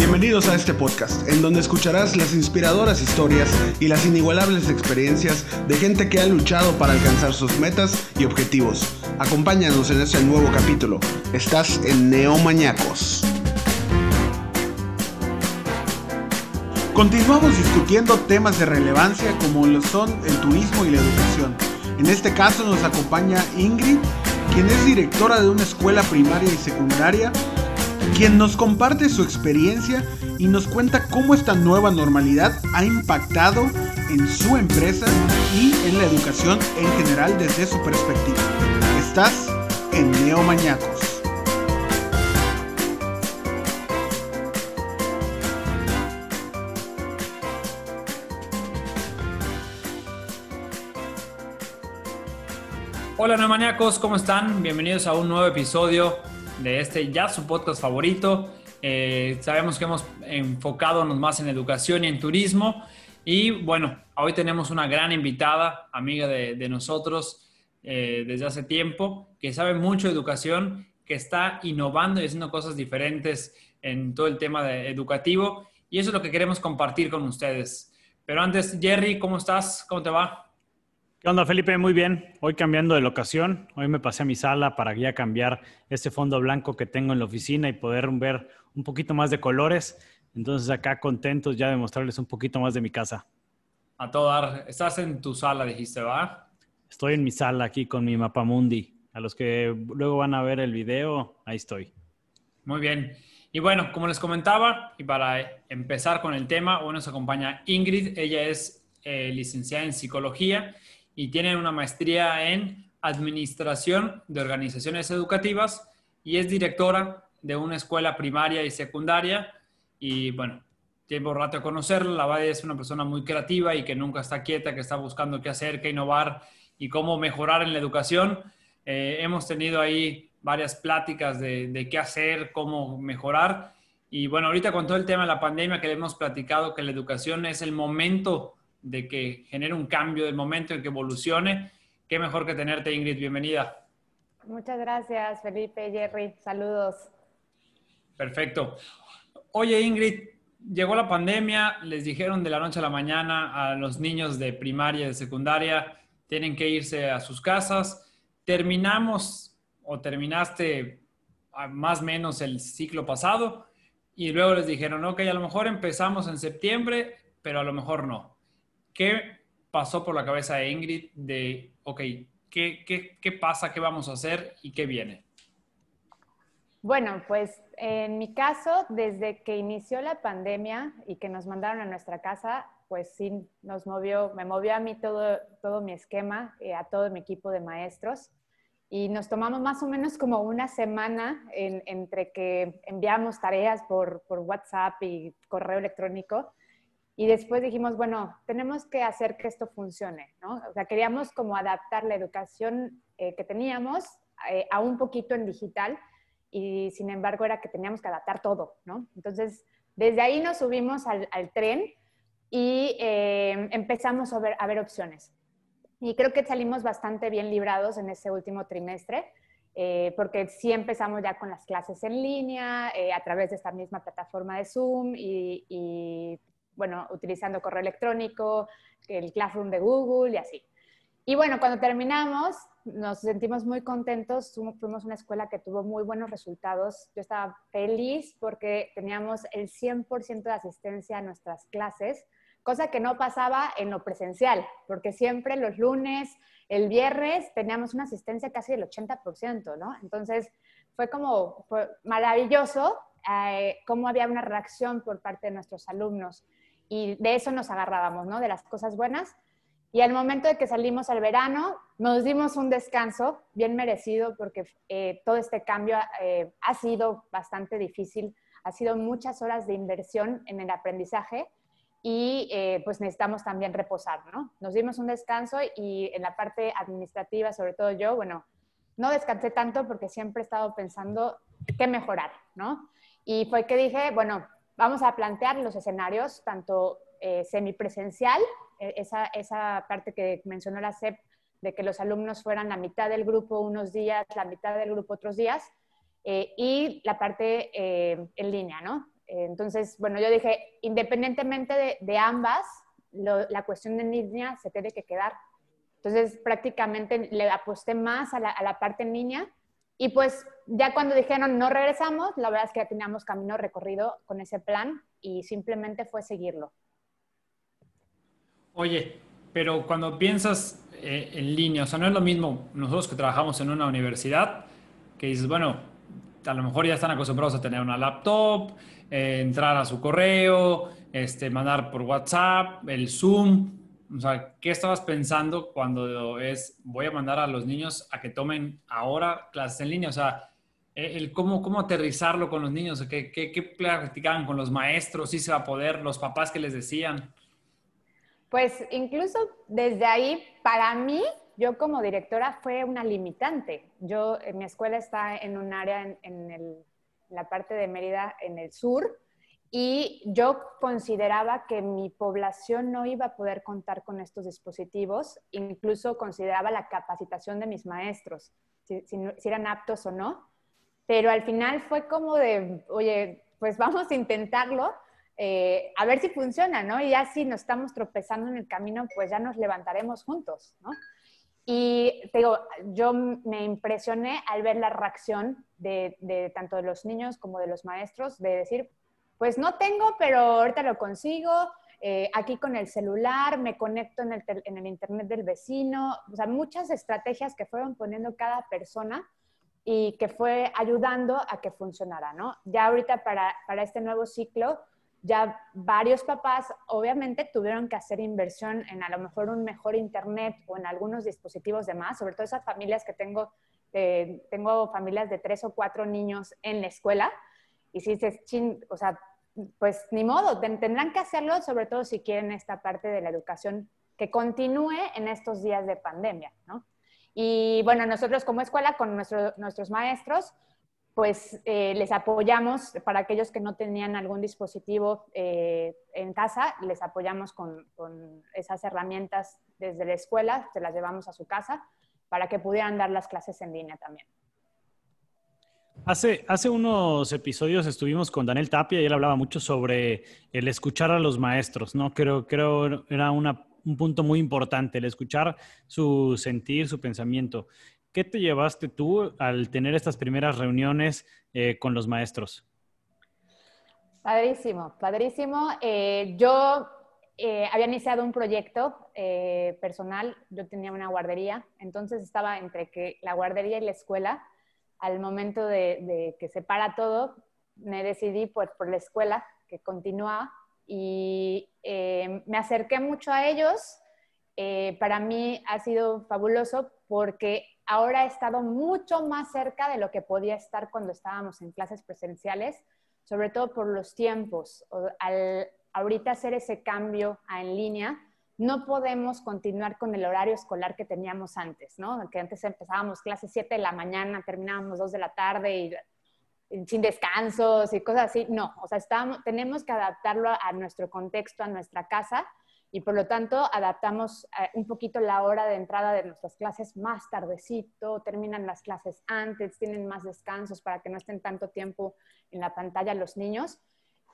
Bienvenidos a este podcast, en donde escucharás las inspiradoras historias y las inigualables experiencias de gente que ha luchado para alcanzar sus metas y objetivos. Acompáñanos en este nuevo capítulo. Estás en Neomañacos. Continuamos discutiendo temas de relevancia como lo son el turismo y la educación. En este caso nos acompaña Ingrid, quien es directora de una escuela primaria y secundaria quien nos comparte su experiencia y nos cuenta cómo esta nueva normalidad ha impactado en su empresa y en la educación en general desde su perspectiva. Estás en Neomañacos. Hola Neomañacos, ¿cómo están? Bienvenidos a un nuevo episodio de este ya su podcast favorito. Eh, sabemos que hemos enfocado más en educación y en turismo. Y bueno, hoy tenemos una gran invitada, amiga de, nosotros eh, desde hace tiempo, que sabe mucho de educación, que está innovando y haciendo cosas diferentes en todo el tema educativo. Y eso es lo que queremos compartir con ustedes. Pero antes, Jerry, ¿cómo estás? ¿Cómo te va? ¿Qué onda, Felipe? Muy bien. Hoy cambiando de locación. Hoy me pasé a mi sala para ya cambiar este fondo blanco que tengo en la oficina y poder ver un poquito más de colores. Entonces acá contentos ya de mostrarles un poquito más de mi casa. A todo dar. Estás en tu sala, dijiste, ¿va? Estoy en mi sala aquí con mi mapa mundi. A los que luego van a ver el video, ahí estoy. Muy bien. Y bueno, como les comentaba, y para empezar con el tema, hoy nos acompaña Ingrid. Ella es eh, licenciada en psicología y tiene una maestría en Administración de Organizaciones Educativas y es directora de una escuela primaria y secundaria. Y bueno, tiempo rato de conocerla. La verdad es una persona muy creativa y que nunca está quieta, que está buscando qué hacer, qué innovar y cómo mejorar en la educación. Eh, hemos tenido ahí varias pláticas de, de, qué hacer, cómo mejorar. Y bueno, ahorita con todo el tema de la pandemia que le hemos platicado que la educación es el momento de que genere un cambio del momento en que evolucione. Qué mejor que tenerte, Ingrid. Bienvenida. Muchas gracias, Felipe, Jerry. Saludos. Perfecto. Oye, Ingrid, llegó la pandemia, les dijeron de la noche a la mañana a los niños de primaria y de secundaria, tienen que irse a sus casas. Terminamos o terminaste más o menos el ciclo pasado y luego les dijeron, ok, a lo mejor empezamos en septiembre, pero a lo mejor no. ¿Qué pasó por la cabeza de Ingrid de, ok, ¿qué, qué, qué pasa, qué vamos a hacer y qué viene? Bueno, pues en mi caso, desde que inició la pandemia y que nos mandaron a nuestra casa, pues sí, nos movió, me movió a mí todo, todo mi esquema, eh, a todo mi equipo de maestros. Y nos tomamos más o menos como una semana entre que enviamos tareas por, por WhatsApp y correo electrónico y después dijimos, bueno, tenemos que hacer que esto funcione, ¿no? O sea, queríamos como adaptar la educación eh, que teníamos eh, a un poquito en digital y sin embargo era que teníamos que adaptar todo, ¿no? Entonces, desde ahí nos subimos al, tren y eh, empezamos a ver, a ver opciones. Y creo que salimos bastante bien librados en ese último trimestre. porque sí empezamos ya con las clases en línea, a través de esta misma plataforma de Zoom y, y, bueno, utilizando correo electrónico, el Classroom de Google y así. Y bueno, cuando terminamos, nos sentimos muy contentos. Fuimos una escuela que tuvo muy buenos resultados. Yo estaba feliz porque teníamos el 100% de asistencia a nuestras clases, cosa que no pasaba en lo presencial, porque siempre los lunes, el viernes, teníamos una asistencia casi del 80%, ¿no? Entonces, fue como maravilloso eh, cómo había una reacción por parte de nuestros alumnos y de eso nos agarrábamos, ¿no? De las cosas buenas. Y al momento de que salimos al verano, nos dimos un descanso bien merecido porque eh, todo este cambio eh, ha sido bastante difícil, ha sido muchas horas de inversión en el aprendizaje y eh, pues necesitamos también reposar, ¿no? Nos dimos un descanso y en la parte administrativa, sobre todo yo, bueno, no descansé tanto porque siempre he estado pensando qué mejorar, ¿no? Y fue que dije, bueno, vamos a plantear los escenarios, tanto eh, semipresencial, eh, esa, esa, parte que mencionó la CEP, de que los alumnos fueran la mitad del grupo unos días, la mitad del grupo otros días, eh, y la parte en línea, ¿no? Entonces, bueno, yo dije, independientemente de, ambas, la cuestión de niña se tiene que quedar. Entonces, prácticamente le aposté más a la, a la parte en línea y pues ya cuando dijeron no regresamos, la verdad es que ya teníamos camino recorrido con ese plan y simplemente fue seguirlo. Oye, pero cuando piensas eh, en línea, o sea, no es lo mismo nosotros que trabajamos en una universidad, que dices, bueno, a lo mejor ya están acostumbrados a tener una laptop, eh, entrar a su correo, este, mandar por WhatsApp, el Zoom. O sea, ¿qué estabas pensando cuando es, voy a mandar a los niños a que tomen ahora clases en línea? O sea, eh, el cómo, cómo aterrizarlo con los niños, ¿Qué, qué, qué practicaban con los maestros, si se va a poder, los papás que les decían. Pues incluso desde ahí, para mí, yo como directora fue una limitante. Yo, mi escuela está en un área en, la parte de Mérida, en el sur, y yo consideraba que mi población no iba a poder contar con estos dispositivos, incluso consideraba la capacitación de mis maestros, si, eran aptos o no, pero al final fue como de, oye, pues vamos a intentarlo, eh, a ver si funciona, ¿no? Y ya si nos estamos tropezando en el camino, pues ya nos levantaremos juntos, ¿no? Y te digo, yo me impresioné al ver la reacción de, tanto de los niños como de los maestros, de decir, pues no tengo, pero ahorita lo consigo, eh, aquí con el celular, me conecto en el, en el, internet del vecino, o sea, muchas estrategias que fueron poniendo cada persona y que fue ayudando a que funcionara, ¿no? Ya ahorita para, para este nuevo ciclo, ya varios papás obviamente tuvieron que hacer inversión en a lo mejor un mejor internet o en algunos dispositivos de más, sobre todo esas familias que tengo, eh, tengo familias de tres o cuatro niños en la escuela y si dices, o sea, pues ni modo, tendrán que hacerlo, sobre todo si quieren esta parte de la educación que continúe en estos días de pandemia, ¿no? Y bueno, nosotros como escuela, con nuestros maestros, pues eh, les apoyamos para aquellos que no tenían algún dispositivo eh, en casa, les apoyamos con, esas herramientas desde la escuela, se las llevamos a su casa para que pudieran dar las clases en línea también. Hace, hace unos episodios estuvimos con Daniel Tapia y él hablaba mucho sobre el escuchar a los maestros, ¿no? Creo, creo era un punto muy importante, el escuchar su sentir, su pensamiento. ¿Qué te llevaste tú al tener estas primeras reuniones eh, con los maestros? Padrísimo, padrísimo. Eh, yo eh, había iniciado un proyecto personal, yo tenía una guardería, entonces estaba entre que la guardería y la escuela. Al momento de, que se para todo, me decidí por, por la escuela, que continuaba, y me acerqué mucho a ellos. para mí ha sido fabuloso porque ahora he estado mucho más cerca de lo que podía estar cuando estábamos en clases presenciales, sobre todo por los tiempos. Al ahorita hacer ese cambio a en línea, no podemos continuar con el horario escolar que teníamos antes, ¿no? Que antes empezábamos clases 7 de la mañana, terminábamos 2 de la tarde y, sin descansos y cosas así. No, o sea, tenemos que adaptarlo a nuestro contexto, a nuestra casa y por lo tanto adaptamos eh, un poquito la hora de entrada de nuestras clases más tardecito, terminan las clases antes, tienen más descansos para que no estén tanto tiempo en la pantalla los niños.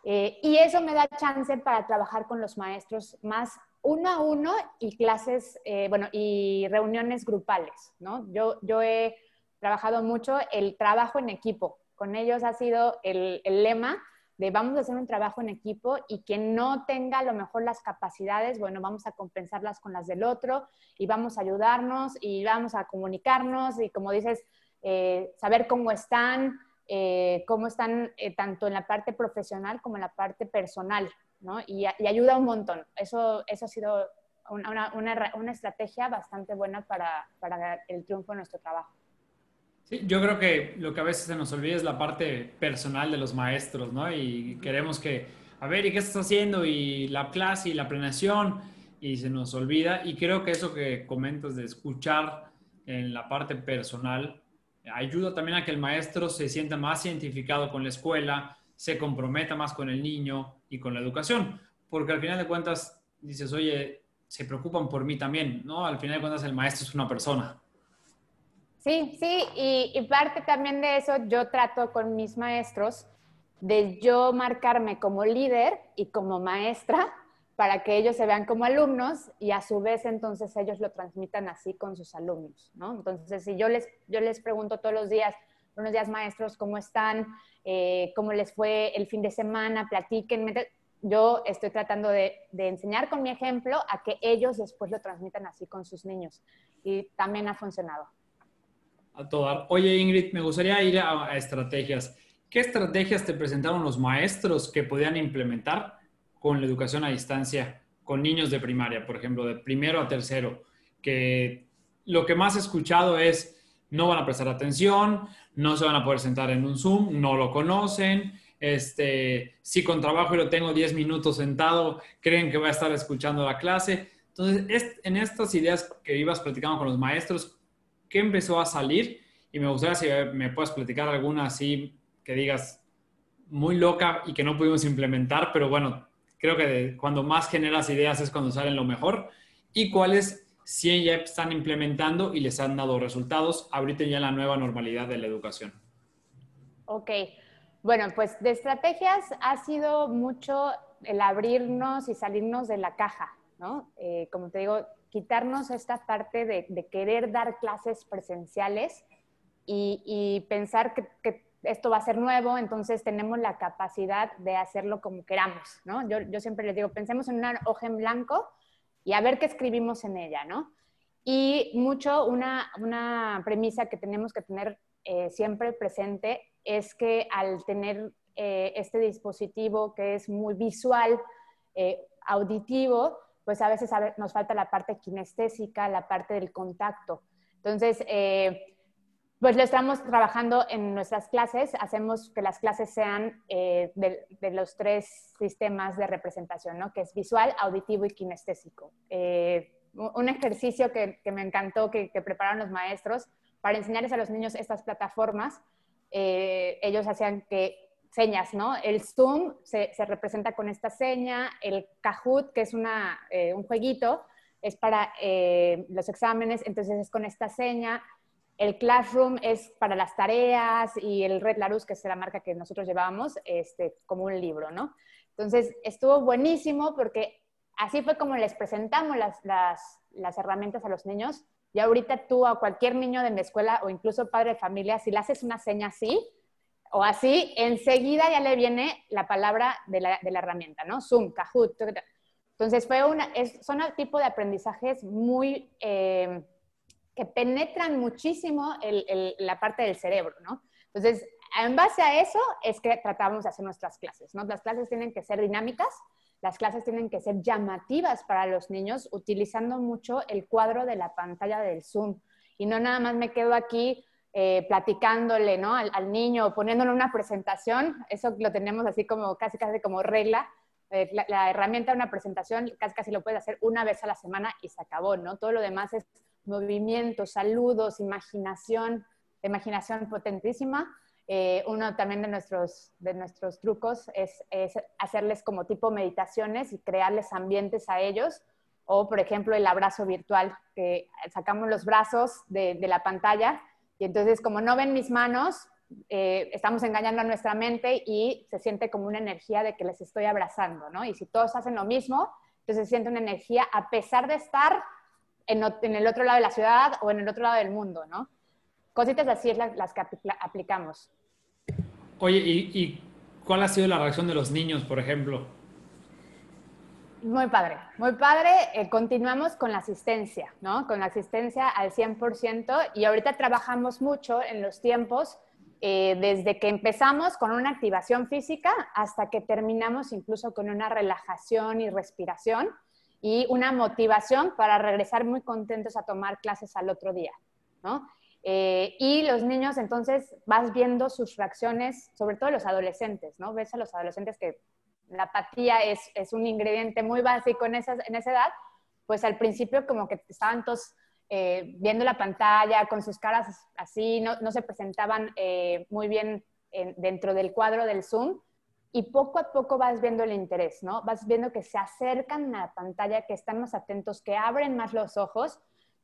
Eh, y eso me da chance para trabajar con los maestros más uno a uno y clases, eh, bueno, y reuniones grupales, ¿no? Yo, yo he trabajado mucho el trabajo en equipo. Con ellos ha sido el, el lema de vamos a hacer un trabajo en equipo y quien no tenga a lo mejor las capacidades, bueno, vamos a compensarlas con las del otro y vamos a ayudarnos y vamos a comunicarnos y como dices, eh, saber cómo están, eh, cómo están tanto en la parte profesional como en la parte personal, ¿no? Y, ayuda un montón. Eso, eso ha sido una, una, una estrategia bastante buena para, para el triunfo de nuestro trabajo. Sí, yo creo que lo que a veces se nos olvida es la parte personal de los maestros, ¿no? Y queremos que, a ver, ¿y qué estás haciendo? Y la clase y la planeación, y se nos olvida. Y creo que eso que comentas de escuchar en la parte personal ayuda también a que el maestro se sienta más identificado con la escuela, se comprometa más con el niño y con la educación. Porque al final de cuentas dices, oye, se preocupan por mí también, ¿no? Al final de cuentas el maestro es una persona. Sí, sí, y, parte también de eso yo trato con mis maestros de yo marcarme como líder y como maestra para que ellos se vean como alumnos y a su vez entonces ellos lo transmitan así con sus alumnos, ¿no? Entonces, si yo les, yo les pregunto todos los días, buenos días maestros, ¿cómo están? Eh, ¿Cómo les fue el fin de semana? Platíquenme. Yo estoy tratando de, de, enseñar con mi ejemplo a que ellos después lo transmitan así con sus niños. Y también ha funcionado. A todo. Oye, Ingrid, me gustaría ir a, a estrategias. ¿Qué estrategias te presentaron los maestros que podían implementar con la educación a distancia con niños de primaria, por ejemplo, de primero a tercero? Que lo que más he escuchado es no van a prestar atención, no se van a poder sentar en un Zoom, no lo conocen. Este, si con trabajo y lo tengo 10 minutos sentado, creen que voy a estar escuchando la clase. Entonces, en estas ideas que ibas platicando con los maestros, ¿qué empezó a salir? Y me gustaría si me puedes platicar alguna así que digas muy loca y que no pudimos implementar, pero bueno, creo que cuando más generas ideas es cuando salen lo mejor. ¿Y cuáles sí ya están implementando y les han dado resultados ahorita ya la nueva normalidad de la educación? Ok, bueno, pues de estrategias ha sido mucho el abrirnos y salirnos de la caja, ¿no? Eh, como te digo, quitarnos esta parte de, querer dar clases presenciales y, pensar que, esto va a ser nuevo, entonces tenemos la capacidad de hacerlo como queramos, ¿no? Yo, yo siempre les digo, pensemos en una hoja en blanco y a ver qué escribimos en ella, ¿no? Y mucho, una, una premisa que tenemos que tener eh, siempre presente es que al tener eh, este dispositivo que es muy visual, eh, auditivo, pues a veces nos falta la parte kinestésica, la parte del contacto. Entonces, pues lo estamos trabajando en nuestras clases, hacemos que las clases sean de, de, los tres sistemas de representación, ¿no? que es visual, auditivo y kinestésico. un ejercicio que, me encantó, que, prepararon los maestros, para enseñarles a los niños estas plataformas, eh, ellos hacían que señas, ¿no? El Zoom se, representa con esta seña, el Kahoot, que es una, eh, un jueguito, es para eh, los exámenes, entonces es con esta seña. El Classroom es para las tareas y el Red Larus, que es la marca que nosotros llevábamos, este, como un libro, ¿no? Entonces estuvo buenísimo porque así fue como les presentamos las, herramientas a los niños y ahorita tú a cualquier niño de mi escuela o incluso padre de familia, si le haces una seña así o así, enseguida ya le viene la palabra de la, herramienta, ¿no? Zoom, Kahoot. Entonces, fue una, son el tipo de aprendizajes muy, eh, que penetran muchísimo la parte del cerebro, ¿no? Entonces, en base a eso es que tratamos de hacer nuestras clases, ¿no? Las clases tienen que ser dinámicas, las clases tienen que ser llamativas para los niños, utilizando mucho el cuadro de la pantalla del Zoom. Y no nada más me quedo aquí eh, platicándole ¿no? al, niño poniéndole una presentación. Eso lo tenemos así como casi casi como regla. Eh, la, herramienta de una presentación casi casi lo puedes hacer una vez a la semana y se acabó, ¿no? Todo lo demás es movimiento, saludos, imaginación, imaginación potentísima eh, uno también de nuestros, de nuestros trucos es, hacerles como tipo meditaciones y crearles ambientes a ellos. O, por ejemplo, el abrazo virtual, que sacamos los brazos de, la pantalla y entonces como no ven mis manos, eh, estamos engañando a nuestra mente y se siente como una energía de que les estoy abrazando, ¿no? Y si todos hacen lo mismo, entonces se siente una energía a pesar de estar en, el otro lado de la ciudad o en el otro lado del mundo, ¿no? Cositas así es las, que aplicamos. Oye, ¿y, cuál ha sido la reacción de los niños, por ejemplo? Muy padre, muy padre. Eh, continuamos con la asistencia, ¿no? Con la asistencia al 100% y ahorita trabajamos mucho en los tiempos eh, desde que empezamos con una activación física hasta que terminamos incluso con una relajación y respiración y una motivación para regresar muy contentos a tomar clases al otro día, ¿no? Eh, y los niños, entonces, vas viendo sus reacciones, sobre todo los adolescentes, ¿no? Ves a los adolescentes que la apatía es, es un ingrediente muy básico en esa, edad, pues al principio como que estaban todos eh, viendo la pantalla con sus caras así, no, no se presentaban eh, muy bien dentro del cuadro del Zoom y poco a poco vas viendo el interés, ¿no? Vas viendo que se acercan a la pantalla, que están más atentos, que abren más los ojos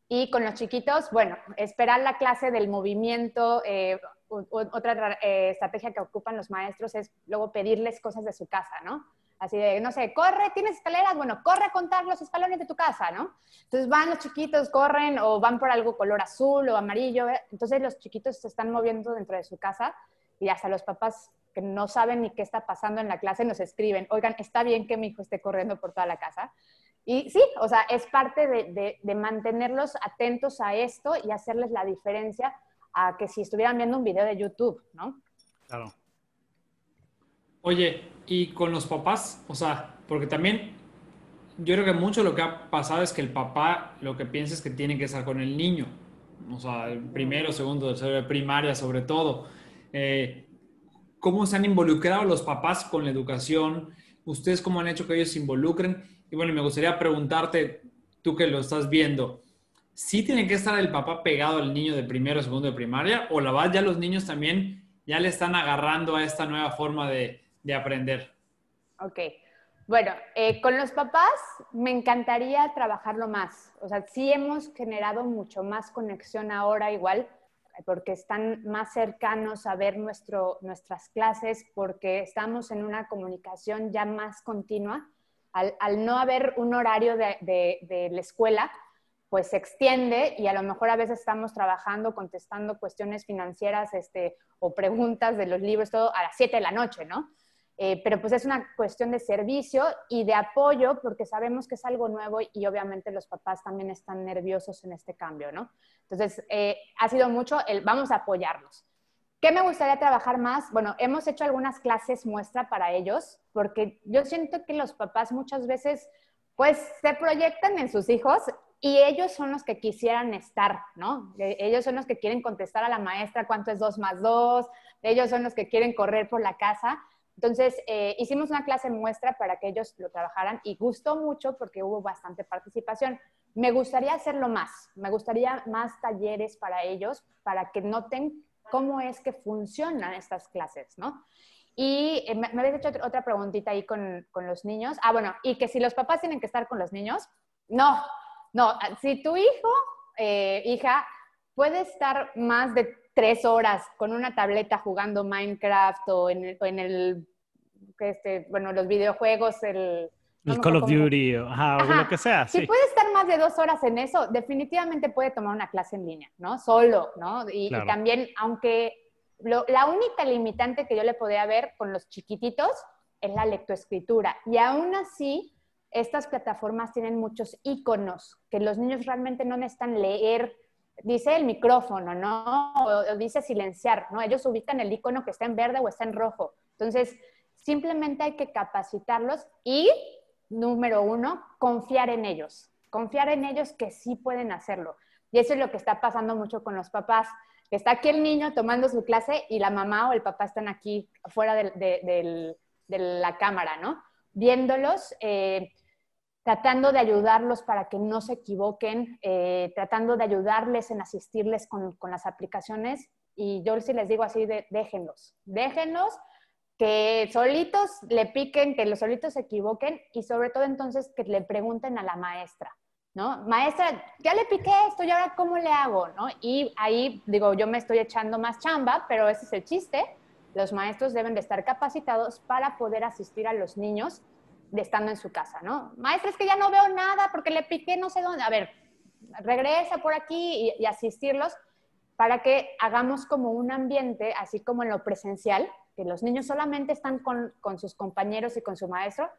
y con los chiquitos, bueno, esperar la clase del movimiento, eh, otra eh, estrategia que ocupan los maestros es luego pedirles cosas de su casa, ¿no? Así de, no sé, corre, tienes escaleras, bueno, corre a contar los escalones de tu casa, ¿no? Entonces van los chiquitos, corren o van por algo color azul o amarillo. ¿eh? Entonces los chiquitos se están moviendo dentro de su casa y hasta los papás que no saben ni qué está pasando en la clase nos escriben, oigan, está bien que mi hijo esté corriendo por toda la casa. Y sí, o sea, es parte de, de mantenerlos atentos a esto y hacerles la diferencia a que si estuvieran viendo un video de YouTube, ¿no? Claro. Oye, y con los papás, o sea, porque también yo creo que mucho lo que ha pasado es que el papá lo que piensa es que tiene que estar con el niño, o sea, el primero, segundo, tercero, primaria sobre todo. Eh, ¿Cómo se han involucrado los papás con la educación? ¿Ustedes cómo han hecho que ellos se involucren? Y bueno, me gustaría preguntarte, tú que lo estás viendo, ¿sí tiene que estar el papá pegado al niño de primero, segundo de primaria? ¿O la verdad ya los niños también ya le están agarrando a esta nueva forma de, de aprender. Ok. Bueno, eh, con los papás me encantaría trabajarlo más. O sea, sí hemos generado mucho más conexión ahora igual, porque están más cercanos a ver nuestro, nuestras clases, porque estamos en una comunicación ya más continua. Al, no haber un horario de, de, la escuela, pues se extiende y a lo mejor a veces estamos trabajando, contestando cuestiones financieras este, o preguntas de los libros, todo a las 7 de la noche, ¿no? Eh, pero pues es una cuestión de servicio y de apoyo porque sabemos que es algo nuevo y obviamente los papás también están nerviosos en este cambio, ¿no? Entonces, eh, ha sido mucho el vamos a apoyarlos. ¿Qué me gustaría trabajar más? Bueno, hemos hecho algunas clases muestra para ellos porque yo siento que los papás muchas veces pues se proyectan en sus hijos y ellos son los que quisieran estar, ¿no? E, ellos son los que quieren contestar a la maestra cuánto es dos más dos, ellos son los que quieren correr por la casa entonces, eh, hicimos una clase muestra para que ellos lo trabajaran y gustó mucho porque hubo bastante participación. Me gustaría hacerlo más, me gustaría más talleres para ellos, para que noten cómo es que funcionan estas clases, ¿no? Y eh, me, habéis hecho otra preguntita ahí con, con, los niños. Ah, bueno, y que si los papás tienen que estar con los niños. No, no, si tu hijo, eh, hija, puede estar más de tres horas con una tableta jugando Minecraft o en el, en el este, bueno, los videojuegos, el... el Call of Duty o, lo que sea. Si puede estar más de dos horas en eso, definitivamente puede tomar una clase en línea, ¿no? Solo, ¿no? Y, también, aunque la única limitante que yo le podía ver con los chiquititos es la lectoescritura. Y aún así, estas plataformas tienen muchos iconos que los niños realmente no necesitan leer dice el micrófono, ¿no? O, dice silenciar, ¿no? Ellos ubican el icono que está en verde o está en rojo. Entonces, simplemente hay que capacitarlos y, número uno, confiar en ellos. Confiar en ellos que sí pueden hacerlo. Y eso es lo que está pasando mucho con los papás. Está aquí el niño tomando su clase y la mamá o el papá están aquí fuera de, la cámara, ¿no? Viéndolos. Eh, tratando de ayudarlos para que no se equivoquen, eh, tratando de ayudarles en asistirles con, las aplicaciones. Y yo sí les digo así, déjenlos, déjenlos, que solitos le piquen, que los solitos se equivoquen y sobre todo entonces que le pregunten a la maestra, ¿no? Maestra, ya le piqué esto y ahora cómo le hago, ¿no? Y ahí digo, yo me estoy echando más chamba, pero ese es el chiste. Los maestros deben de estar capacitados para poder asistir a los niños de estando en su casa, ¿no? Maestra, es que ya no veo nada porque le piqué no sé dónde. A ver, regresa por aquí y, asistirlos para que hagamos como un ambiente, así como en lo presencial, que los niños solamente están con, con, sus compañeros y con su maestro,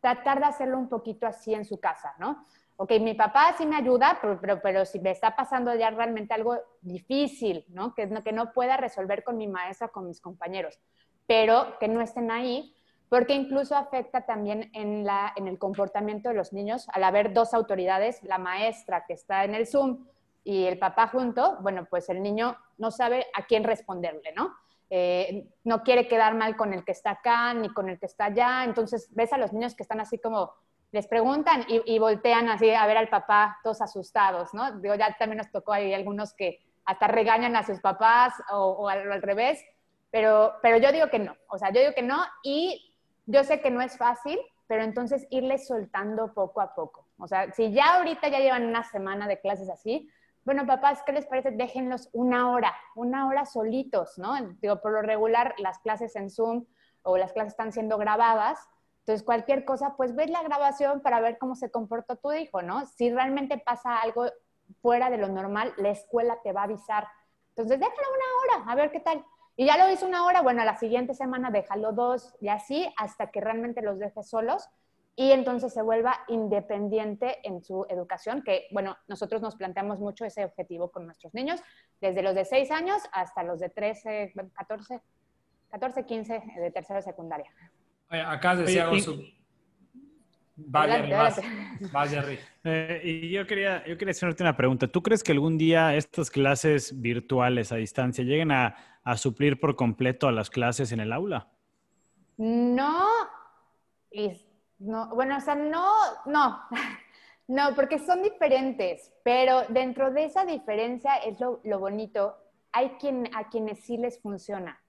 tratar de hacerlo un poquito así en su casa, ¿no? Ok, mi papá sí me ayuda, pero, pero, pero si me está pasando ya realmente algo difícil, ¿no? Que, que no pueda resolver con mi maestra, con mis compañeros, pero que no estén ahí porque incluso afecta también en, la, en el comportamiento de los niños al haber dos autoridades, la maestra que está en el Zoom y el papá junto, bueno, pues el niño no sabe a quién responderle, ¿no? Eh, no quiere quedar mal con el que está acá ni con el que está allá, entonces ves a los niños que están así como, les preguntan y, voltean así a ver al papá todos asustados, ¿no? Digo, ya también nos tocó ahí algunos que hasta regañan a sus papás o, al, al, revés, pero, pero yo digo que no, o sea, yo digo que no y yo sé que no es fácil, pero entonces irles soltando poco a poco. O sea, si ya ahorita ya llevan una semana de clases así, bueno, papás, ¿qué les parece? Déjenlos una hora, una hora solitos, ¿no? Digo, por lo regular, las clases en Zoom o las clases están siendo grabadas. Entonces, cualquier cosa, pues ves la grabación para ver cómo se comporta tu hijo, ¿no? Si realmente pasa algo fuera de lo normal, la escuela te va a avisar. Entonces, déjalo una hora, a ver qué tal. Y ya lo hizo una hora, bueno, la siguiente semana déjalo dos y así hasta que realmente los dejes solos y entonces se vuelva independiente en su educación, que bueno, nosotros nos planteamos mucho ese objetivo con nuestros niños, desde los de 6 años hasta los de 13, 14, 14, 15 de tercera secundaria. acá decía Vaya, vaya, eh, y yo quería, yo quería hacerte una pregunta. ¿Tú crees que algún día estas clases virtuales a distancia lleguen a, a suplir por completo a las clases en el aula? No, y no, bueno, o sea, no, no, no, porque son diferentes, pero dentro de esa diferencia es lo, bonito. Hay quien, a quienes sí les funciona,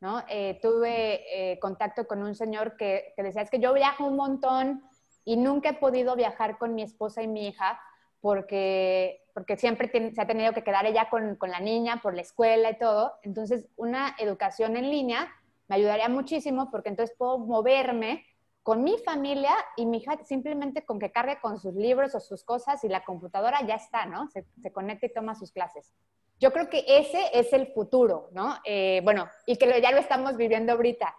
¿no? Eh, tuve eh, contacto con un señor que, decía, es que yo viajo un montón y nunca he podido viajar con mi esposa y mi hija porque, porque siempre se ha tenido que quedar ella con, con la niña por la escuela y todo. Entonces, una educación en línea me ayudaría muchísimo porque entonces puedo moverme con mi familia y mi hija simplemente con que cargue con sus libros o sus cosas y la computadora ya está, ¿no? Se, conecta y toma sus clases. Yo creo que ese es el futuro, ¿no? Eh, bueno, y que ya lo estamos viviendo ahorita.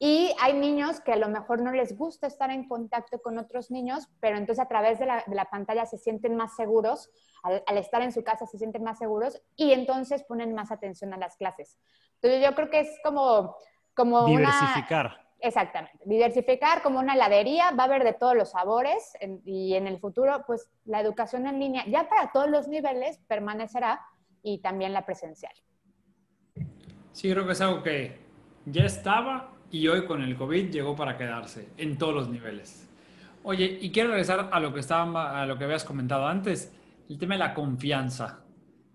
Y hay niños que a lo mejor no les gusta estar en contacto con otros niños, pero entonces a través de la, de la pantalla se sienten más seguros, al, al, estar en su casa se sienten más seguros y entonces ponen más atención a las clases. Entonces yo creo que es como... como Diversificar. Exactamente. Diversificar como una heladería, va a haber de todos los sabores y en el futuro, pues la educación en línea, ya para todos los niveles, permanecerá y también la presencial. Sí, creo que es algo que ya estaba y hoy con el COVID llegó para quedarse en todos los niveles. Oye, y quiero regresar a lo que, estaba, a lo que habías comentado antes, el tema de la confianza.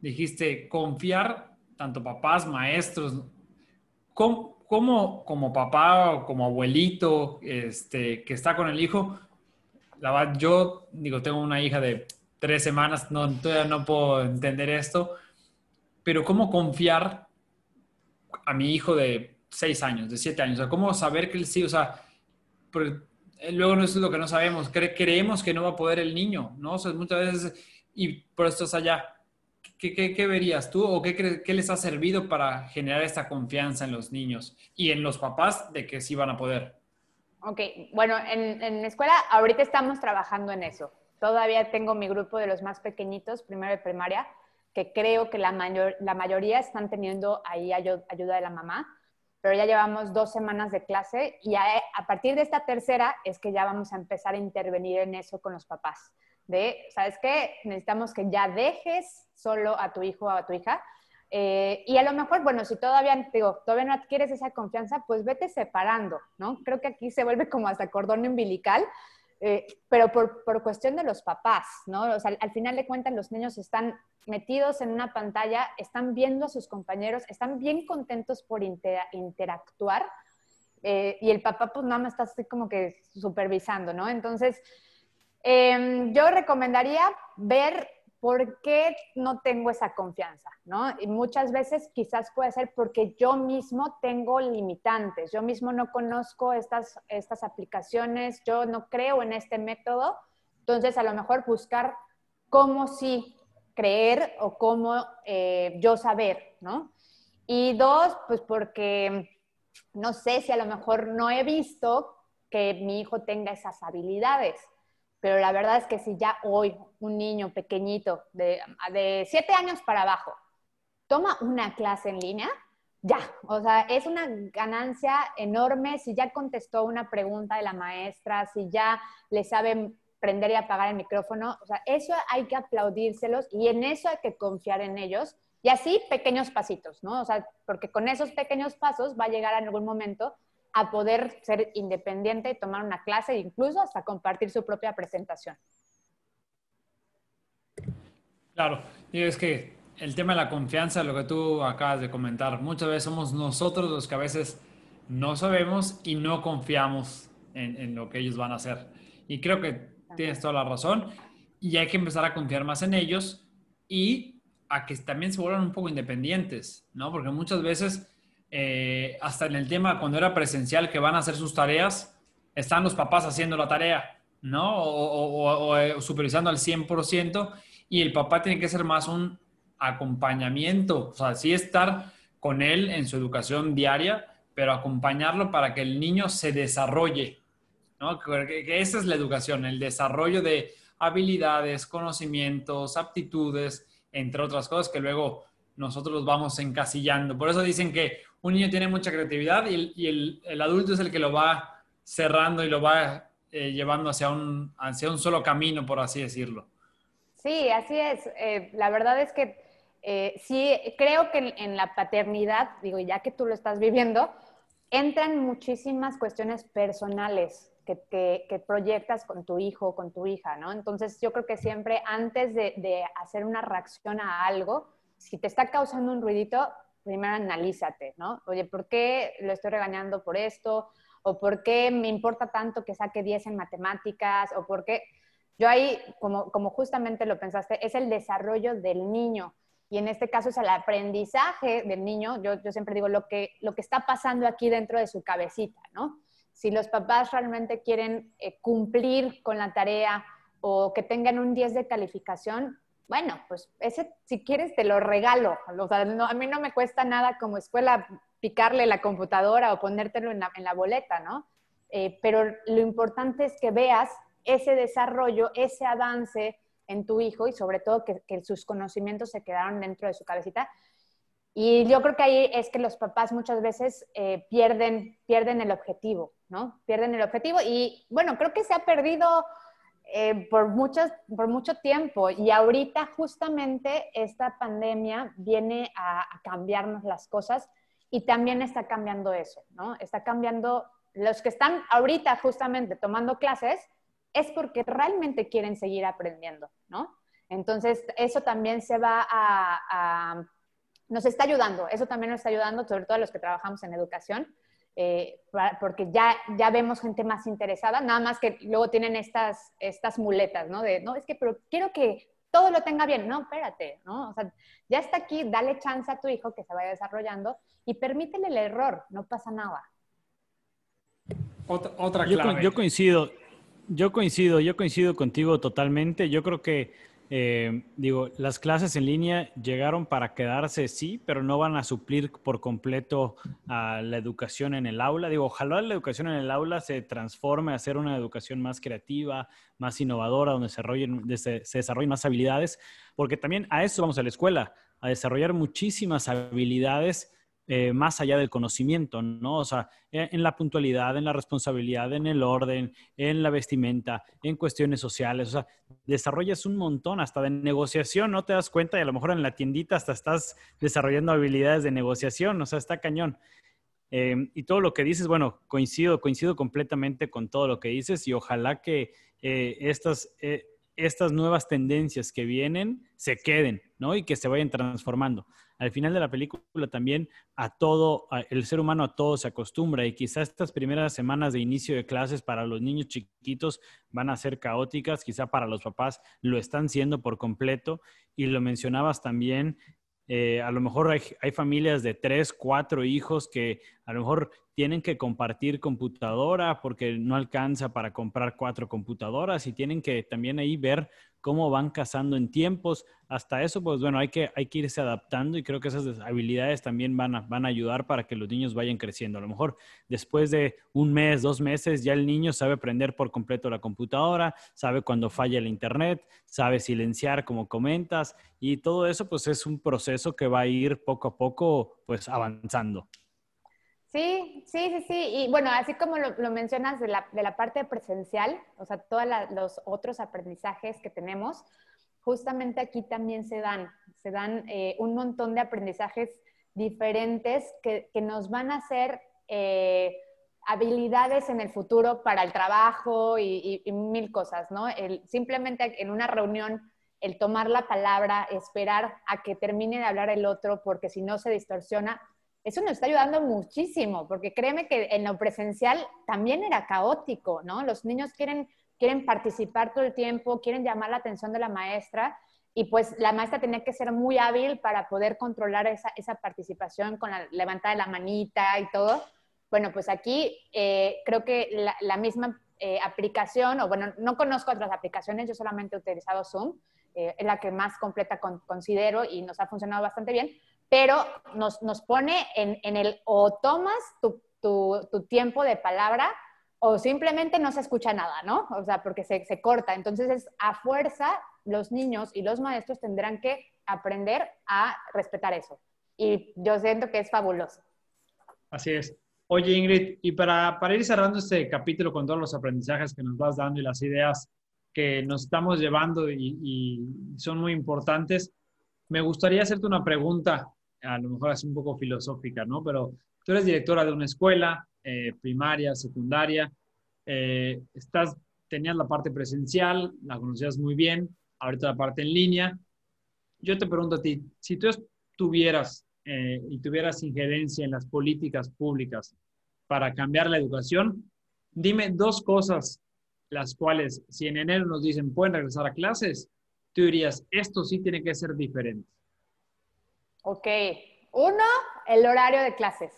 Dijiste confiar, tanto papás, maestros. ¿Cómo, ¿cómo como papá o como abuelito este, que está con el hijo, la verdad, yo digo, tengo una hija de tres semanas, no, todavía no puedo entender esto, pero ¿cómo confiar a mi hijo de seis años, de siete años? O sea, ¿cómo saber que sí, o sea, luego no es lo que no sabemos, creemos que no va a poder el niño, ¿no? O sea, muchas veces, y por esto es allá, ¿Qué, verías tú o qué, qué, les ha servido para generar esta confianza en los niños y en los papás de que sí van a poder? Ok, bueno, en, en la escuela ahorita estamos trabajando en eso. Todavía tengo mi grupo de los más pequeñitos, primero de primaria, que creo que la, mayor, la mayoría están teniendo ahí ayuda de la mamá, pero ya llevamos dos semanas de clase y a, a partir de esta tercera es que ya vamos a empezar a intervenir en eso con los papás de, ¿sabes qué? Necesitamos que ya dejes solo a tu hijo o a tu hija. Eh, y a lo mejor, bueno, si todavía, digo, todavía no adquieres esa confianza, pues vete separando, ¿no? Creo que aquí se vuelve como hasta cordón umbilical, eh, pero por, por, cuestión de los papás, ¿no? O sea, al final de cuentas los niños están metidos en una pantalla, están viendo a sus compañeros, están bien contentos por interactuar eh, y el papá pues nada más está así como que supervisando, ¿no? Entonces, Em, yo recomendaría ver por qué no tengo esa confianza, ¿no? Y muchas veces quizás puede ser porque yo mismo tengo limitantes, yo mismo no conozco estas, estas aplicaciones, yo no creo en este método, entonces a lo mejor buscar cómo sí creer o cómo eh, yo saber, ¿no? Y dos, pues porque no sé si a lo mejor no he visto que mi hijo tenga esas habilidades pero la verdad es que si ya hoy un niño pequeñito de, de años para abajo toma una clase en línea, ya, o sea, es una ganancia enorme si ya contestó una pregunta de la maestra, si ya le sabe prender y apagar el micrófono, o sea, eso hay que aplaudírselos y en eso hay que confiar en ellos. Y así pequeños pasitos, ¿no? O sea, porque con esos pequeños pasos va a llegar en algún momento a poder ser independiente tomar una clase e incluso hasta compartir su propia presentación. Claro, y es que el tema de la confianza, lo que tú acabas de comentar, muchas veces somos nosotros los que a veces no sabemos y no confiamos en, en lo que ellos van a hacer. Y creo que tienes toda la razón y hay que empezar a confiar más en ellos y a que también se vuelvan un poco independientes, ¿no? Porque muchas veces, eh, hasta en el tema cuando era presencial que van a hacer sus tareas, están los papás haciendo la tarea, ¿no? O, o supervisando al 100% y el papá tiene que ser más un acompañamiento, o sea, sí estar con él en su educación diaria, pero acompañarlo para que el niño se desarrolle, ¿no? Que, esa es la educación, el desarrollo de habilidades, conocimientos, aptitudes, entre otras cosas que luego nosotros los vamos encasillando. Por eso dicen que un niño tiene mucha creatividad y, el, adulto es el que lo va cerrando y lo va eh, llevando hacia un, hacia un solo camino, por así decirlo. Sí, así es. Eh, la verdad es que eh, sí, creo que en, la paternidad, digo, ya que tú lo estás viviendo, entran muchísimas cuestiones personales que, proyectas con tu hijo o con tu hija, ¿no? Entonces, yo creo que siempre antes de, hacer una reacción a algo, si te está causando un ruidito, primero analízate, ¿no? Oye, ¿por qué lo estoy regañando por esto? ¿O por qué me importa tanto que saque 10 en matemáticas? ¿O por qué? Yo ahí, como, justamente lo pensaste, es el desarrollo del niño y en este caso es el aprendizaje del niño. Yo, siempre digo lo que, lo que está pasando aquí dentro de su cabecita, ¿no? Si los papás realmente quieren eh, cumplir con la tarea o que tengan un 10 de calificación, bueno, pues ese, si quieres, te lo regalo. O sea, a mí no me cuesta nada como escuela picarle la computadora o ponértelo en la, en la boleta, ¿no? Eh, pero lo importante es que veas ese desarrollo, ese avance, en tu hijo y sobre todo que, sus conocimientos se quedaron dentro de su cabecita. Y yo creo que ahí es que los papás muchas veces eh, pierden, pierden el objetivo, ¿no? Pierden el objetivo y bueno, creo que se ha perdido eh, por, muchos, por mucho tiempo y ahorita justamente esta pandemia viene a, a cambiarnos las cosas y también está cambiando eso, ¿no? Está cambiando los que están ahorita justamente tomando clases, es porque realmente quieren seguir aprendiendo, ¿no? Entonces, eso también se va a, nos está ayudando, eso también nos está ayudando, sobre todo a los que trabajamos en educación, eh, porque ya, ya vemos gente más interesada, nada más que luego tienen estas, estas muletas, ¿no? De, no, es que, pero quiero que todo lo tenga bien, no, espérate, ¿no? O sea, ya está aquí, dale chance a tu hijo que se vaya desarrollando y permítele el error, no pasa nada. Otra, otra clave. yo coincido, yo coincido, yo coincido contigo totalmente. Yo creo que, eh, digo, las clases en línea llegaron para quedarse, sí, pero no van a suplir por completo a la educación en el aula. Digo, ojalá la educación en el aula se transforme a ser una educación más creativa, más innovadora, donde se, se desarrollen más habilidades, porque también a eso vamos a la escuela, a desarrollar muchísimas habilidades eh, más allá del conocimiento, ¿no? O sea, e, en la puntualidad, en la responsabilidad, en el orden, en la vestimenta, en cuestiones sociales, o sea, desarrollas un montón hasta de negociación, no te das cuenta y a lo mejor en la tiendita hasta estás desarrollando habilidades de negociación, o sea, está cañón. Em, y todo lo que dices, bueno, coincido, coincido completamente con todo lo que dices y ojalá que eh, estas, eh, estas nuevas tendencias que vienen se queden, ¿no? Y que se vayan transformando. Al final de la película también a todo, el ser humano a todo se acostumbra y quizás estas primeras semanas de inicio de clases para los niños chiquitos van a ser caóticas, quizá para los papás lo están siendo por completo. Y lo mencionabas también, eh, a lo mejor hay, hay, familias de tres, cuatro hijos que a lo mejor tienen que compartir computadora porque no alcanza para comprar cuatro computadoras y tienen que también ahí ver cómo van cazando en tiempos. Hasta eso, pues bueno, hay que, hay que irse adaptando y creo que esas habilidades también van a, van a ayudar para que los niños vayan creciendo. A lo mejor después de un mes, dos meses, ya el niño sabe aprender por completo la computadora, sabe cuando falla el internet, sabe silenciar como comentas y todo eso pues es un proceso que va a ir poco a poco pues avanzando. Sí, sí, sí, sí. Y bueno, así como lo, mencionas de la, de la, parte presencial, o sea, todos los otros aprendizajes que tenemos, justamente aquí también se dan, se dan eh, un montón de aprendizajes diferentes que, que nos van a hacer eh, habilidades en el futuro para el trabajo y, y, mil cosas, ¿no? El, simplemente en una reunión, el tomar la palabra, esperar a que termine de hablar el otro, porque si no se distorsiona, eso nos está ayudando muchísimo, porque créeme que en lo presencial también era caótico, ¿no? Los niños quieren, quieren participar todo el tiempo, quieren llamar la atención de la maestra y pues la maestra tenía que ser muy hábil para poder controlar esa, esa participación con la levantada de la manita y todo. Bueno, pues aquí eh, creo que la, misma eh, aplicación, o bueno, no conozco otras aplicaciones, yo solamente he utilizado Zoom, eh, es la que más completa considero y nos ha funcionado bastante bien, pero nos, nos pone en, en, el o tomas tu, tu, tu, tiempo de palabra o simplemente no se escucha nada, ¿no? O sea, porque se, se corta. Entonces, es a fuerza los niños y los maestros tendrán que aprender a respetar eso. Y yo siento que es fabuloso. Así es. Oye, Ingrid, y para, para ir cerrando este capítulo con todos los aprendizajes que nos vas dando y las ideas que nos estamos llevando y, y son muy importantes, me gustaría hacerte una pregunta, a lo mejor es un poco filosófica, ¿no? Pero tú eres directora de una escuela eh, primaria, secundaria, eh, estás, tenías la parte presencial, la conocías muy bien, ahorita la parte en línea. Yo te pregunto a ti, si tú tuvieras eh, y tuvieras injerencia en las políticas públicas para cambiar la educación, dime dos cosas las cuales, si en enero nos dicen pueden regresar a clases, tú dirías, esto sí tiene que ser diferente. Ok. Uno, el horario de clases.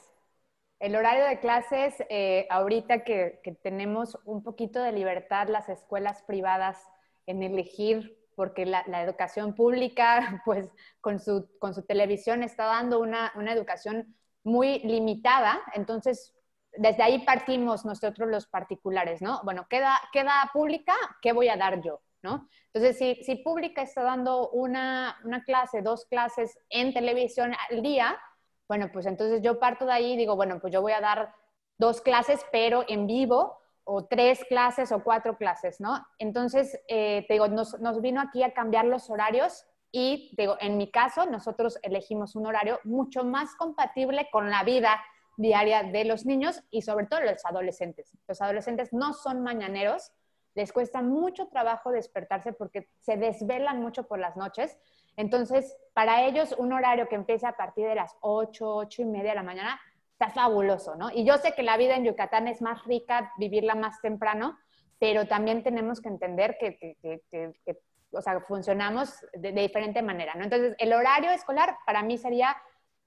El horario de clases, eh, ahorita que, tenemos un poquito de libertad las escuelas privadas en elegir porque la, la, educación pública, pues con su, con su televisión está dando una, una, educación muy limitada, entonces desde ahí partimos nosotros los particulares, ¿no? Bueno, queda, queda pública, ¿qué voy a dar yo? ¿No? Entonces, si, si pública está dando una, una clase, dos clases en televisión al día, bueno, pues entonces yo parto de ahí y digo, bueno, pues yo voy a dar dos clases, pero en vivo, o tres clases o cuatro clases, ¿no? Entonces, eh, te digo, nos, nos, vino aquí a cambiar los horarios y, digo, en mi caso, nosotros elegimos un horario mucho más compatible con la vida diaria de los niños y sobre todo los adolescentes. Los adolescentes no son mañaneros, les cuesta mucho trabajo despertarse porque se desvelan mucho por las noches. Entonces, para ellos, un horario que empiece a partir de las 8, 8 y media de la mañana está fabuloso, ¿no? Y yo sé que la vida en Yucatán es más rica, vivirla más temprano, pero también tenemos que entender que, que, que, o sea, funcionamos de, diferente manera, ¿no? Entonces, el horario escolar para mí sería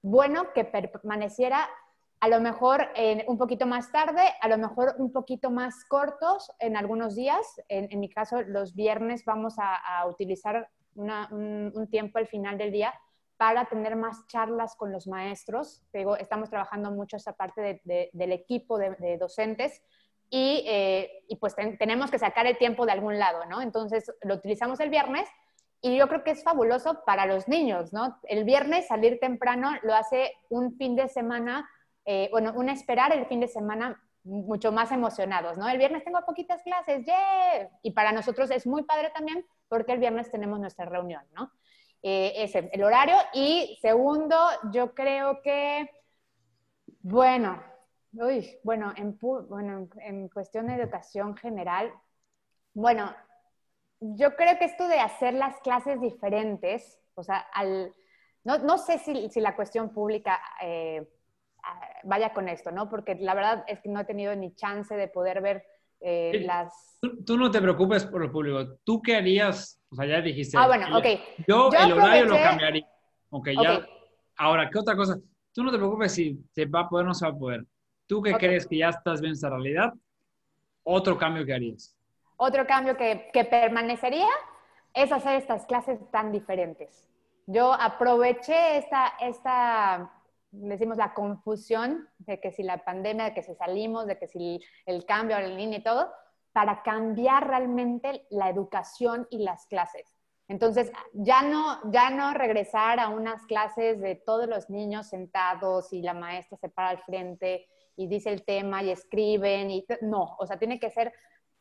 bueno que permaneciera a lo mejor un poquito más tarde, a lo mejor un poquito más cortos en algunos días. En, mi caso, los viernes vamos a, utilizar una, un, tiempo al final del día para tener más charlas con los maestros. Digo, estamos trabajando mucho esa parte de, de, del equipo de, docentes y, eh, y pues ten, tenemos que sacar el tiempo de algún lado, ¿no? Entonces lo utilizamos el viernes y yo creo que es fabuloso para los niños, ¿no? El viernes salir temprano lo hace un fin de semana, eh, bueno, un esperar el fin de semana mucho más emocionados, ¿no? El viernes tengo poquitas clases, ¡yeah! Y para nosotros es muy padre también porque el viernes tenemos nuestra reunión, ¿no? eh, ese, el horario. Y segundo, yo creo que, bueno, uy, bueno, en, bueno, en cuestión de educación general, bueno, yo creo que esto de hacer las clases diferentes, o sea, al, no, no sé si, si, la cuestión pública eh, vaya con esto, ¿no? Porque la verdad es que no he tenido ni chance de poder ver eh, las... Tú, tú, no te preocupes por lo público. ¿Tú qué harías? O sea, ya dijiste. Ah, bueno, ok. Yo, yo el horario lo cambiaría. Ok, ya. Okay. Ahora, ¿qué otra cosa? Tú no te preocupes si se va a poder o no se va a poder. ¿Tú qué okay. crees que ya estás viendo esta realidad? ¿Otro cambio que harías? Otro cambio que, que permanecería es hacer estas clases tan diferentes. Yo aproveché esta, esta decimos la confusión de que si la pandemia, de que si salimos, de que si el cambio en línea y todo, para cambiar realmente la educación y las clases. Entonces, ya no, ya no regresar a unas clases de todos los niños sentados y la maestra se para al frente y dice el tema y escriben y no, o sea, tiene que ser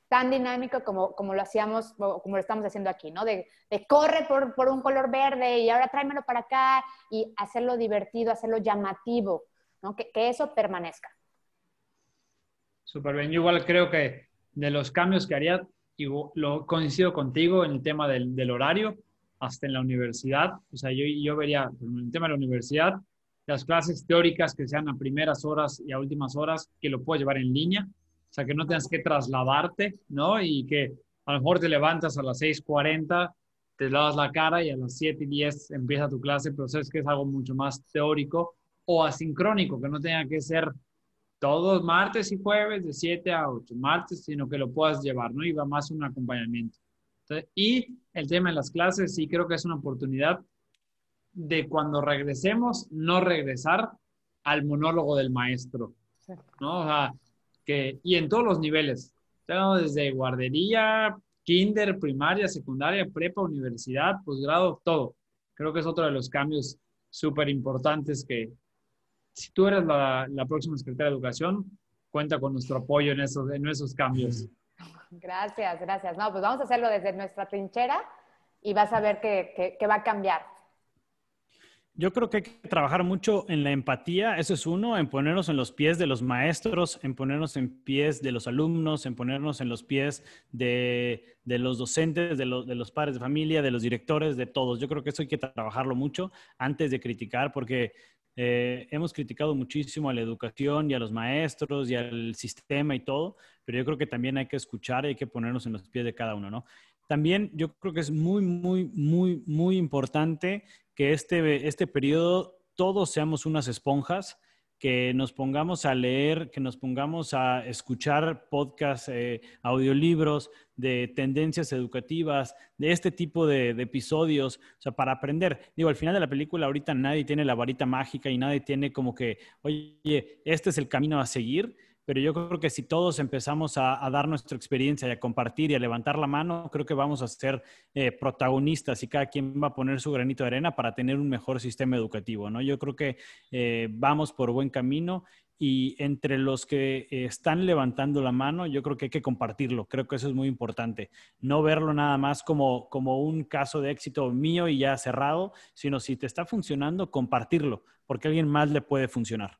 tan dinámico como, como lo hacíamos, como lo estamos haciendo aquí, ¿no? De, de corre por, por, un color verde y ahora tráemelo para acá y hacerlo divertido, hacerlo llamativo, ¿no? Que, que eso permanezca. Súper bien. Yo igual creo que de los cambios que haría, lo coincido contigo en el tema del, del horario, hasta en la universidad. O sea, yo, yo vería en el tema de la universidad, las clases teóricas que sean a primeras horas y a últimas horas, que lo puedo llevar en línea o sea, que no tengas que trasladarte, ¿no? Y que a lo mejor te levantas a las 6.40 te lavas la cara y a las 7 y 10 empieza tu clase, pero sabes que es algo mucho más teórico o asincrónico, que no tenga que ser todos martes y jueves de 7 a 8 martes, sino que lo puedas llevar, ¿no? Y va más un acompañamiento. y el tema de las clases, sí creo que es una oportunidad de cuando regresemos, no regresar al monólogo del maestro, ¿no? O sea, que, y en todos los niveles, desde guardería, kinder, primaria, secundaria, prepa, universidad, posgrado, todo. Creo que es otro de los cambios súper importantes que, si tú eres la, la, próxima secretaria de Educación, cuenta con nuestro apoyo en esos, en esos cambios. Gracias, gracias. No, pues vamos a hacerlo desde nuestra trinchera y vas a ver que, que va a cambiar. Yo creo que hay que trabajar mucho en la empatía, eso es uno, en ponernos en los pies de los maestros, en ponernos en pies de los alumnos, en ponernos en los pies de, los docentes, de, de, los padres de familia, de los directores, de todos. Yo creo que eso hay que trabajarlo mucho antes de criticar, porque eh, hemos criticado muchísimo a la educación y a los maestros y al sistema y todo, pero yo creo que también hay que escuchar y hay que ponernos en los pies de cada uno, ¿no? También yo creo que es muy, muy, muy, muy importante que este, este periodo todos seamos unas esponjas, que nos pongamos a leer, que nos pongamos a escuchar podcasts, eh, audiolibros de tendencias educativas, de este tipo de, de, episodios, o sea, para aprender. Digo, al final de la película ahorita nadie tiene la varita mágica y nadie tiene como que, oye, este es el camino a seguir pero yo creo que si todos empezamos a, dar nuestra experiencia y a compartir y a levantar la mano, creo que vamos a ser eh, protagonistas y cada quien va a poner su granito de arena para tener un mejor sistema educativo, ¿no? Yo creo que eh, vamos por buen camino y entre los que están levantando la mano, yo creo que hay que compartirlo. Creo que eso es muy importante. No verlo nada más como, como un caso de éxito mío y ya cerrado, sino si te está funcionando, compartirlo, porque a alguien más le puede funcionar.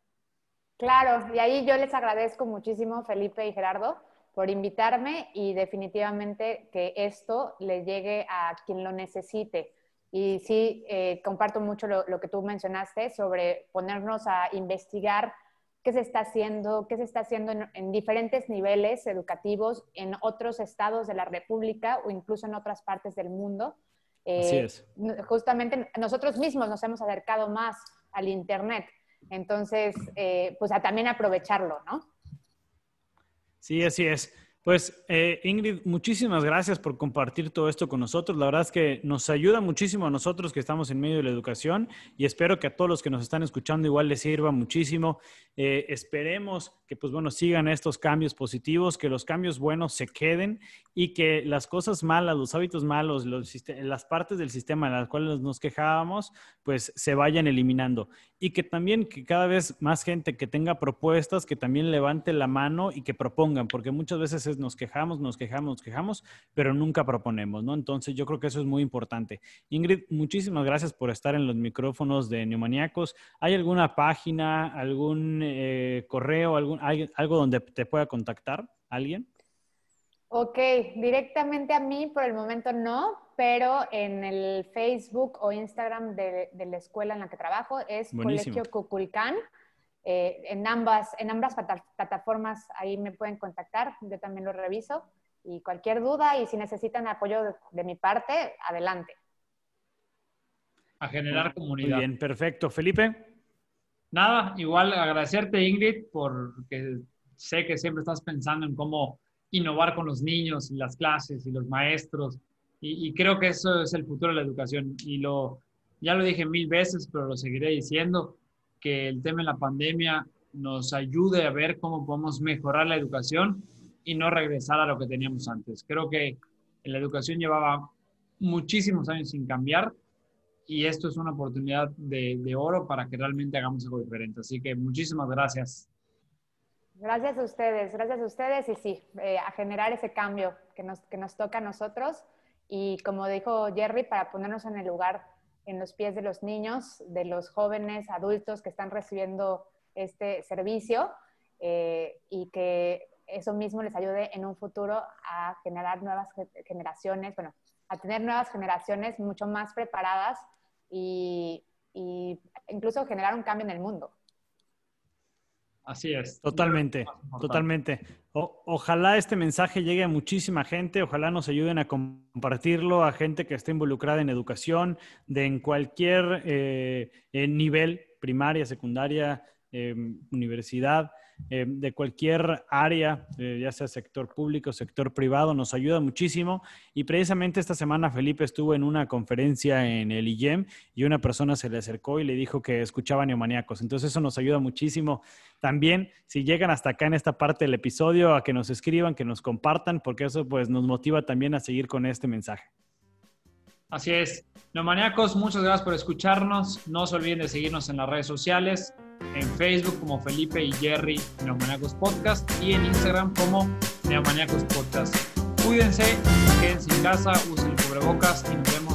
Claro, y ahí yo les agradezco muchísimo, Felipe y Gerardo, por invitarme y definitivamente que esto le llegue a quien lo necesite. Y sí, eh, comparto mucho lo, que tú mencionaste sobre ponernos a investigar qué se está haciendo, qué se está haciendo en, diferentes niveles educativos en otros estados de la República o incluso en otras partes del mundo. Así eh, es. Justamente nosotros mismos nos hemos acercado más al Internet entonces, eh, pues también aprovecharlo, ¿no? Sí, así es. Pues eh, Ingrid, muchísimas gracias por compartir todo esto con nosotros. La verdad es que nos ayuda muchísimo a nosotros que estamos en medio de la educación y espero que a todos los que nos están escuchando igual les sirva muchísimo. Eh, esperemos que pues bueno sigan estos cambios positivos, que los cambios buenos se queden y que las cosas malas, los hábitos malos, las partes del sistema en las cuales nos quejábamos, pues se vayan eliminando y que también que cada vez más gente que tenga propuestas, que también levante la mano y que propongan, porque muchas veces es nos quejamos, nos quejamos, nos quejamos, pero nunca proponemos, ¿no? Entonces yo creo que eso es muy importante. Ingrid, muchísimas gracias por estar en los micrófonos de Neumaníacos. ¿Hay alguna página, algún eh, correo, algún, algo donde te pueda contactar alguien? Ok, directamente a mí por el momento no, pero en el Facebook o Instagram de, la escuela en la que trabajo es Colegio Cuculcán. Eh, en, ambas, en ambas plataformas ahí me pueden contactar, yo también lo reviso. Y cualquier duda y si necesitan apoyo de, mi parte, adelante. A generar comunidad. Muy bien, perfecto. Felipe. Nada, igual agradecerte Ingrid porque sé que siempre estás pensando en cómo innovar con los niños y las clases y los maestros. Y, y, creo que eso es el futuro de la educación. Y lo, ya lo dije mil veces, pero lo seguiré diciendo que el tema de la pandemia nos ayude a ver cómo podemos mejorar la educación y no regresar a lo que teníamos antes. Creo que la educación llevaba muchísimos años sin cambiar y esto es una oportunidad de, oro para que realmente hagamos algo diferente. Así que muchísimas gracias. Gracias a ustedes, gracias a ustedes y sí, eh, a generar ese cambio que nos, que nos toca a nosotros y como dijo Jerry, para ponernos en el lugar en los pies de los niños, de los jóvenes, adultos que están recibiendo este servicio eh, y que eso mismo les ayude en un futuro a generar nuevas generaciones, bueno, a tener nuevas generaciones mucho más preparadas y, incluso generar un cambio en el mundo. Así es. Totalmente, totalmente. ojalá este mensaje llegue a muchísima gente, ojalá nos ayuden a compartirlo a gente que esté involucrada en educación, de en cualquier eh, nivel, primaria, secundaria, eh, universidad. Eh, de cualquier área, eh, ya sea sector público, sector privado, nos ayuda muchísimo. Y precisamente esta semana Felipe estuvo en una conferencia en el IEM y una persona se le acercó y le dijo que escuchaba neomaníacos. Entonces eso nos ayuda muchísimo. También, si llegan hasta acá en esta parte del episodio, a que nos escriban, que nos compartan, porque eso pues nos motiva también a seguir con este mensaje. Así es. Neomaníacos, muchas gracias por escucharnos. No se olviden de seguirnos en las redes sociales en Facebook como Felipe y Jerry Neomaniacos Podcast y en Instagram como Neomaniacos Podcast. Cuídense, quédense en casa, usen el cubrebocas y nos vemos